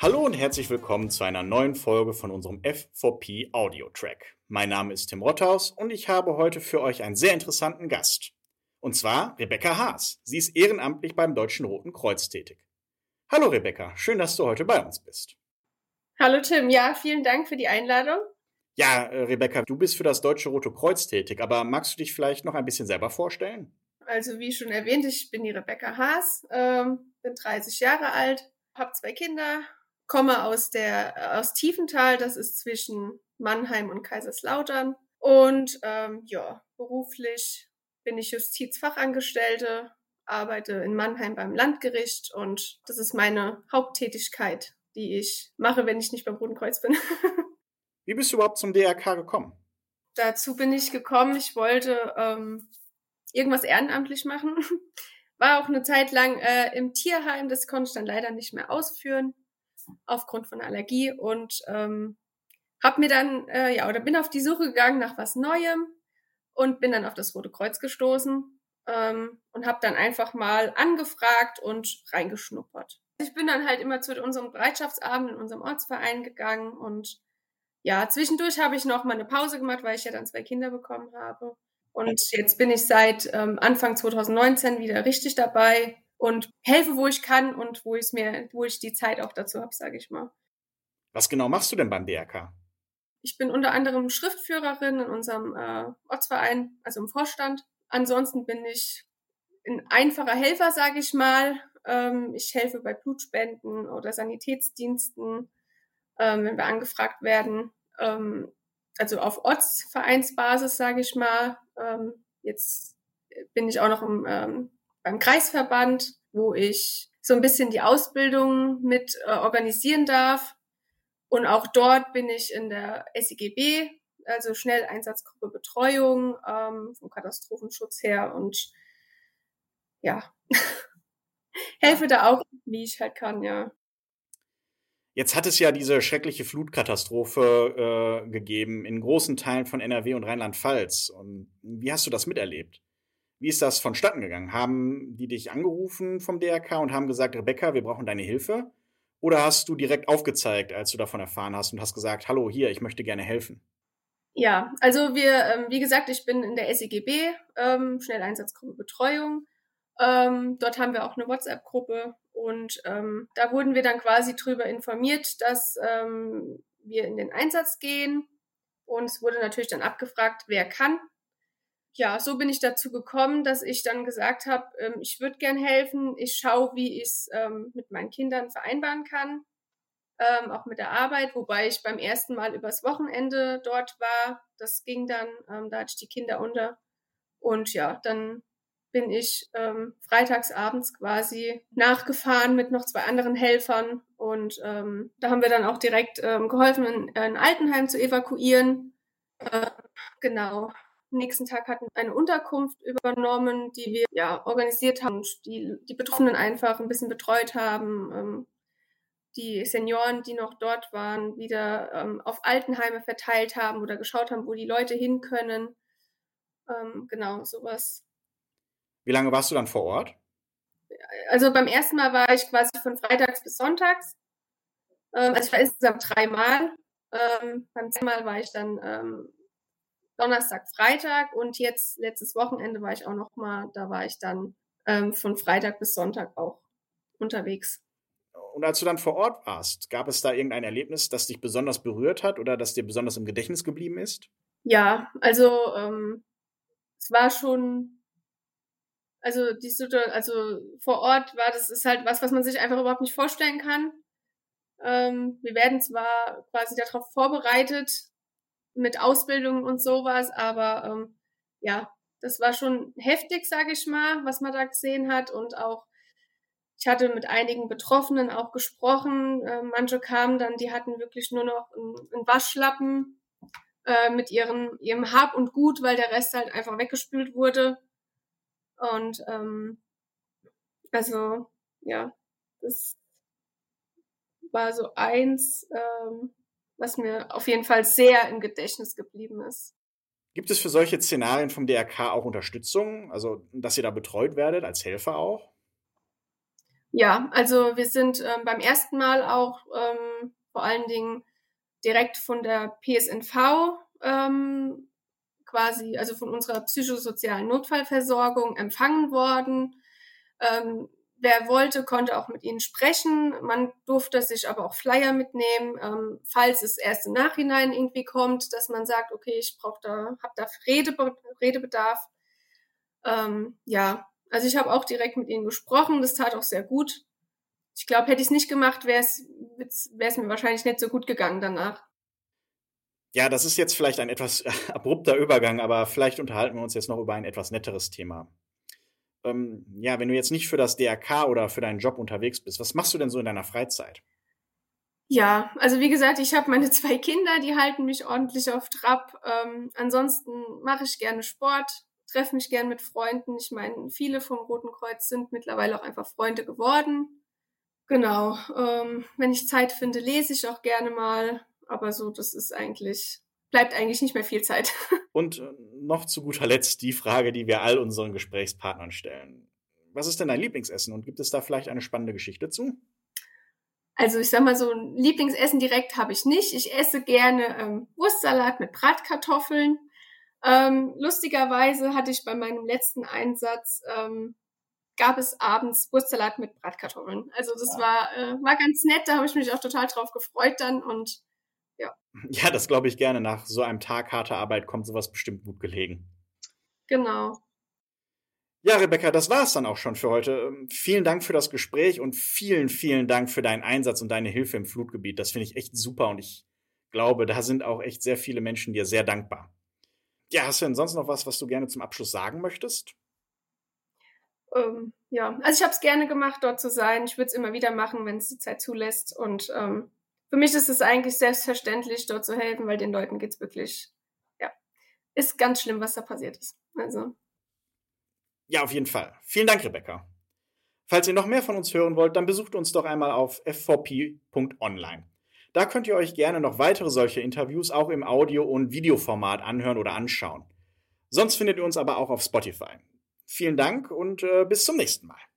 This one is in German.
Hallo und herzlich willkommen zu einer neuen Folge von unserem F4P Audio Track. Mein Name ist Tim Rothaus und ich habe heute für euch einen sehr interessanten Gast. Und zwar Rebecca Haas. Sie ist ehrenamtlich beim Deutschen Roten Kreuz tätig. Hallo Rebecca, schön, dass du heute bei uns bist. Hallo Tim, ja, vielen Dank für die Einladung. Ja, äh, Rebecca, du bist für das Deutsche Rote Kreuz tätig, aber magst du dich vielleicht noch ein bisschen selber vorstellen? Also wie schon erwähnt, ich bin die Rebecca Haas, ähm, bin 30 Jahre alt, habe zwei Kinder, komme aus der aus Tiefenthal, das ist zwischen Mannheim und Kaiserslautern. Und ähm, ja, beruflich bin ich Justizfachangestellte, arbeite in Mannheim beim Landgericht und das ist meine Haupttätigkeit, die ich mache, wenn ich nicht beim Roten Kreuz bin. Wie bist du überhaupt zum DRK gekommen? Dazu bin ich gekommen, ich wollte ähm, irgendwas ehrenamtlich machen. War auch eine Zeit lang äh, im Tierheim, das konnte ich dann leider nicht mehr ausführen aufgrund von Allergie und ähm, hab mir dann äh, ja oder bin auf die Suche gegangen nach was Neuem und bin dann auf das Rote Kreuz gestoßen ähm, und habe dann einfach mal angefragt und reingeschnuppert. Ich bin dann halt immer zu unserem Bereitschaftsabend in unserem Ortsverein gegangen und ja, zwischendurch habe ich noch mal eine Pause gemacht, weil ich ja dann zwei Kinder bekommen habe. Und jetzt bin ich seit ähm, Anfang 2019 wieder richtig dabei und helfe, wo ich kann und wo ich mir, wo ich die Zeit auch dazu habe, sage ich mal. Was genau machst du denn beim DRK? Ich bin unter anderem Schriftführerin in unserem äh, Ortsverein, also im Vorstand. Ansonsten bin ich ein einfacher Helfer, sage ich mal. Ähm, ich helfe bei Blutspenden oder Sanitätsdiensten, ähm, wenn wir angefragt werden. Ähm, also auf Ortsvereinsbasis, sage ich mal. Ähm, jetzt bin ich auch noch im ähm, beim Kreisverband, wo ich so ein bisschen die Ausbildung mit äh, organisieren darf. Und auch dort bin ich in der SIGB, also Schnelleinsatzgruppe Betreuung ähm, vom Katastrophenschutz her und ja, helfe da auch, wie ich halt kann, ja. Jetzt hat es ja diese schreckliche Flutkatastrophe äh, gegeben in großen Teilen von NRW und Rheinland-Pfalz. Und wie hast du das miterlebt? Wie ist das vonstatten gegangen? Haben die dich angerufen vom DRK und haben gesagt, Rebecca, wir brauchen deine Hilfe? Oder hast du direkt aufgezeigt, als du davon erfahren hast und hast gesagt, hallo, hier, ich möchte gerne helfen? Ja, also wir, ähm, wie gesagt, ich bin in der SEGB, ähm, Schnelleinsatzgruppe Betreuung. Ähm, dort haben wir auch eine WhatsApp-Gruppe und ähm, da wurden wir dann quasi drüber informiert, dass ähm, wir in den Einsatz gehen. Und es wurde natürlich dann abgefragt, wer kann ja, so bin ich dazu gekommen, dass ich dann gesagt habe, ähm, ich würde gern helfen. Ich schaue, wie ich es ähm, mit meinen Kindern vereinbaren kann, ähm, auch mit der Arbeit, wobei ich beim ersten Mal übers Wochenende dort war. Das ging dann, ähm, da hatte ich die Kinder unter. Und ja, dann bin ich ähm, freitagsabends quasi nachgefahren mit noch zwei anderen Helfern. Und ähm, da haben wir dann auch direkt ähm, geholfen, ein, ein Altenheim zu evakuieren. Äh, genau nächsten Tag hatten eine Unterkunft übernommen, die wir ja organisiert haben, die die Betroffenen einfach ein bisschen betreut haben, ähm, die Senioren, die noch dort waren, wieder ähm, auf Altenheime verteilt haben oder geschaut haben, wo die Leute hin können. Ähm, genau, sowas. Wie lange warst du dann vor Ort? Also beim ersten Mal war ich quasi von Freitags bis Sonntags. Ähm, also ich war insgesamt dreimal. Ähm, beim zweiten Mal war ich dann ähm, Donnerstag, Freitag und jetzt letztes Wochenende war ich auch noch mal, da war ich dann ähm, von Freitag bis Sonntag auch unterwegs. Und als du dann vor Ort warst, gab es da irgendein Erlebnis, das dich besonders berührt hat oder das dir besonders im Gedächtnis geblieben ist? Ja, also ähm, es war schon, also die Situation, also vor Ort war das ist halt was, was man sich einfach überhaupt nicht vorstellen kann. Ähm, wir werden zwar quasi darauf vorbereitet, mit Ausbildung und sowas, aber ähm, ja, das war schon heftig, sage ich mal, was man da gesehen hat und auch ich hatte mit einigen Betroffenen auch gesprochen. Äh, manche kamen dann, die hatten wirklich nur noch einen, Waschlappen äh, mit ihren, ihrem Hab und Gut, weil der Rest halt einfach weggespült wurde. Und ähm, also ja, das war so eins, ähm, was mir auf jeden Fall sehr im Gedächtnis geblieben ist. Gibt es für solche Szenarien vom DRK auch Unterstützung, also dass ihr da betreut werdet, als Helfer auch? Ja, also wir sind ähm, beim ersten Mal auch ähm, vor allen Dingen direkt von der PSNV ähm, quasi, also von unserer psychosozialen Notfallversorgung empfangen worden. Ähm, wer wollte, konnte auch mit ihnen sprechen. Man durfte sich aber auch Flyer mitnehmen, ähm, falls es erst im Nachhinein irgendwie kommt, dass man sagt, okay, ich brauche da, habe da Redebe Redebedarf. Ähm, ja, also ich habe auch direkt mit ihnen gesprochen. Das tat auch sehr gut. Ich glaube, hätte ich es nicht gemacht, wäre es mir wahrscheinlich nicht so gut gegangen danach. Ja, das ist jetzt vielleicht ein etwas abrupter Übergang, aber vielleicht unterhalten wir uns jetzt noch über ein etwas netteres Thema. Ähm, ja, wenn du jetzt nicht für das DRK oder für deinen Job unterwegs bist, was machst du denn so in deiner Freizeit? Ja, also wie gesagt, ich habe meine zwei Kinder, die halten mich ordentlich auf Trab. Ähm, ansonsten mache ich gerne Sport, treffe mich gerne mit Freunden. Ich meine, viele vom Roten Kreuz sind mittlerweile auch einfach Freunde geworden. Genau. Ähm, wenn ich Zeit finde, lese ich auch gerne mal. Aber so, das ist eigentlich, bleibt eigentlich nicht mehr viel Zeit. Und äh, noch zu guter Letzt die Frage, die wir all unseren Gesprächspartnern stellen. Was ist denn dein Lieblingsessen und gibt es da vielleicht eine spannende Geschichte zu? Also ich sag mal so, ein Lieblingsessen direkt habe ich nicht. Ich esse gerne ähm, Wurstsalat mit Bratkartoffeln. Ähm, lustigerweise hatte ich bei meinem letzten Einsatz ähm, gab es abends Wurstsalat mit Bratkartoffeln. Also das ja. war äh, war ganz nett. Da habe ich mich auch total drauf gefreut dann und ja. Ja, das glaube ich gerne. Nach so einem Tag harter Arbeit kommt sowas bestimmt gut gelegen. Genau. Ja, Rebecca, das war es dann auch schon für heute. Ähm, vielen Dank für das Gespräch und vielen, vielen Dank für deinen Einsatz und deine Hilfe im Flutgebiet. Das finde ich echt super und ich glaube, da sind auch echt sehr viele Menschen dir sehr dankbar. Ja, hast du denn sonst noch was, was du gerne zum Abschluss sagen möchtest? Ähm, ja, also ich habe es gerne gemacht, dort zu sein. Ich würde es immer wieder machen, wenn es die Zeit zulässt. Und ähm, für mich ist es eigentlich selbstverständlich, dort zu helfen, weil den Leuten geht's wirklich, ja, ist ganz schlimm, was da passiert ist. Also. Ja, auf jeden Fall. Vielen Dank, Rebecca. Falls ihr noch mehr von uns hören wollt, dann besucht uns doch einmal auf f4p.online. Da könnt ihr euch gerne noch weitere solche Interviews auch im Audio- und Videoformat anhören oder anschauen. Sonst findet ihr uns aber auch auf Spotify. Vielen Dank und äh, bis zum nächsten Mal.